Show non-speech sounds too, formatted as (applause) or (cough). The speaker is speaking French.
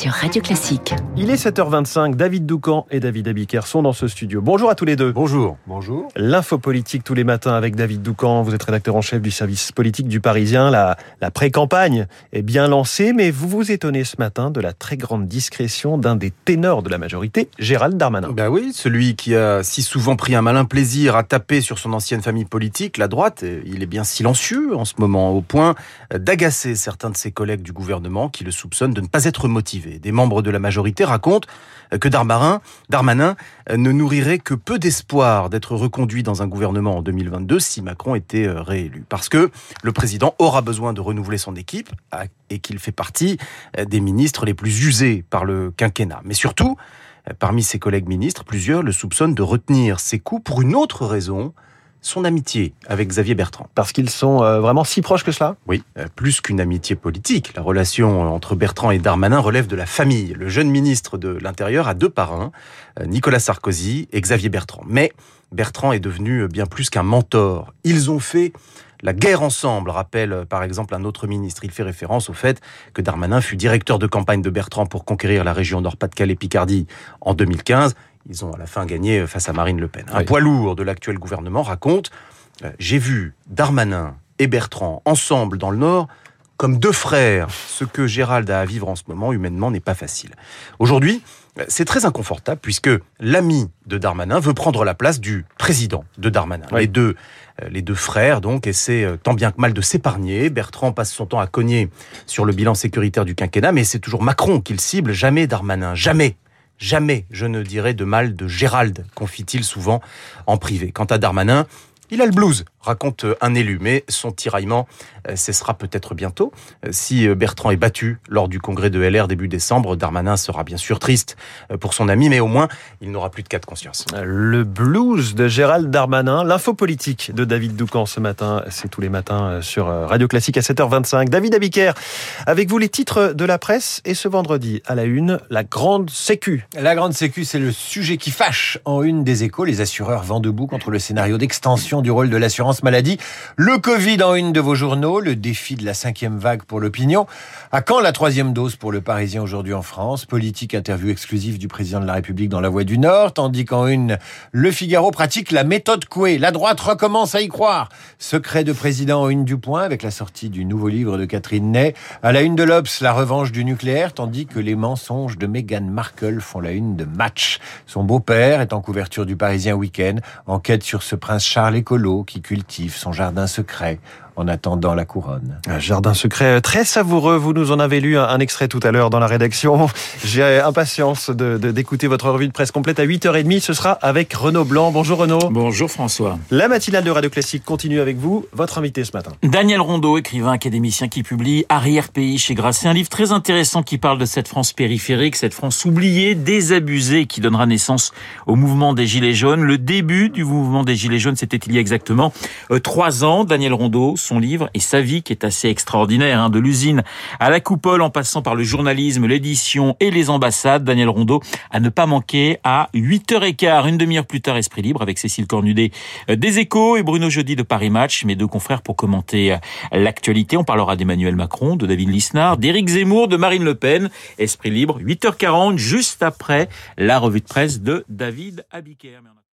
sur Radio Classique. Il est 7h25, David Doucan et David Abiker sont dans ce studio. Bonjour à tous les deux. Bonjour. Bonjour. L'info politique tous les matins avec David Doucan. Vous êtes rédacteur en chef du service politique du Parisien. La, la pré-campagne est bien lancée, mais vous vous étonnez ce matin de la très grande discrétion d'un des ténors de la majorité, Gérald Darmanin. Ben oui, celui qui a si souvent pris un malin plaisir à taper sur son ancienne famille politique, la droite, il est bien silencieux en ce moment, au point d'agacer certains de ses collègues du gouvernement qui le soupçonnent de ne pas être motivés. Des membres de la majorité racontent que Darmanin, Darmanin ne nourrirait que peu d'espoir d'être reconduit dans un gouvernement en 2022 si Macron était euh, réélu. Parce que le président aura besoin de renouveler son équipe et qu'il fait partie euh, des ministres les plus usés par le quinquennat. Mais surtout, euh, parmi ses collègues ministres, plusieurs le soupçonnent de retenir ses coups pour une autre raison, son amitié avec Xavier Bertrand. Parce qu'ils sont euh, vraiment si proches que cela? Oui, euh, plus qu'une amitié politique. La relation euh, entre Bertrand et Darmanin relève de la famille. Le jeune ministre de l'Intérieur a deux parrains, Nicolas Sarkozy et Xavier Bertrand. Mais Bertrand est devenu bien plus qu'un mentor. Ils ont fait la guerre ensemble, rappelle par exemple un autre ministre. Il fait référence au fait que Darmanin fut directeur de campagne de Bertrand pour conquérir la région Nord-Pas-de-Calais-Picardie en 2015. Ils ont à la fin gagné face à Marine Le Pen. Un Oui. poids lourd de l'actuel gouvernement raconte euh, J'ai vu Darmanin et Bertrand ensemble dans le Nord comme deux frères. Ce que Gérald a à vivre en ce moment, humainement, n'est pas facile. Aujourd'hui, euh, c'est très inconfortable puisque l'ami de Darmanin veut prendre la place du président de Darmanin. Oui. Les deux, euh, les deux frères donc essaient euh, tant bien que mal de s'épargner. Bertrand passe son temps à cogner sur le bilan sécuritaire du quinquennat, mais c'est toujours Macron qu'il cible, jamais Darmanin, jamais. Jamais je ne dirai de mal de Gérald, confie-t-il souvent en privé. Quant à Darmanin, il a le blues, raconte euh, un élu, mais son tiraillement euh, cessera peut-être bientôt. Euh, Si Bertrand est battu lors du congrès de LR début décembre, Darmanin sera bien sûr triste pour son ami, mais au moins il n'aura plus de cas de conscience. Le blues de Gérald Darmanin, l'info politique de David Doucan ce matin, c'est tous les matins sur Radio Classique à 7h25. David Abiker, avec vous les titres de la presse et ce vendredi à la une, la grande sécu. La grande sécu, c'est le sujet qui fâche. En une des échos, les assureurs vont debout contre le scénario d'extension du rôle de l'assurance maladie. Le Covid en une de vos journaux, le défi de la cinquième vague pour l'opinion. À quand la troisième dose pour le Parisien aujourd'hui en France? Politique interview exclusive du président de la République dans la Voix du Nord, tandis qu'en une, le Figaro pratique la méthode Coué. La droite recommence à y croire. Secret de président en une du point avec la sortie du nouveau livre de Catherine Ney. À la une de l'Obs, la revanche du nucléaire, tandis que les mensonges de Meghan Markle font la une de Match. Son beau-père est en couverture du Parisien Week-end, enquête sur ce prince Charles écolo qui cultive son jardin secret en attendant la couronne. Un jardin secret très savoureux. Vous nous en avez lu un, un extrait tout à l'heure dans la rédaction. (laughs) J'ai impatience de- de- d'écouter votre revue de presse complète à 8h30. Ce sera avec Renaud Blanc. Bonjour Renaud. Bonjour François. La matinale de Radio Classique continue avec vous. Votre invité ce matin. Daniel Rondeau, écrivain académicien qui publie Arrière-pays chez Grasset, un livre très intéressant qui parle de cette France périphérique, cette France oubliée, désabusée, qui donnera naissance au mouvement des Gilets jaunes. Le début du mouvement des Gilets jaunes, c'était il y a exactement euh, trois ans. Daniel Rondeau, son livre et sa vie qui est assez extraordinaire, hein, de l'usine à la coupole en passant par le journalisme, l'édition et les ambassades. Daniel Rondeau à ne pas manquer à 8h15, une demi-heure plus tard, Esprit Libre avec Cécile Cornudet euh, des Échos et Bruno Jeudi de Paris Match, mes deux confrères pour commenter euh, l'actualité. On parlera d'Emmanuel Macron, de David Lisnard, d'Éric Zemmour, de Marine Le Pen. Esprit Libre, 8h40, juste après la revue de presse de David Abiker.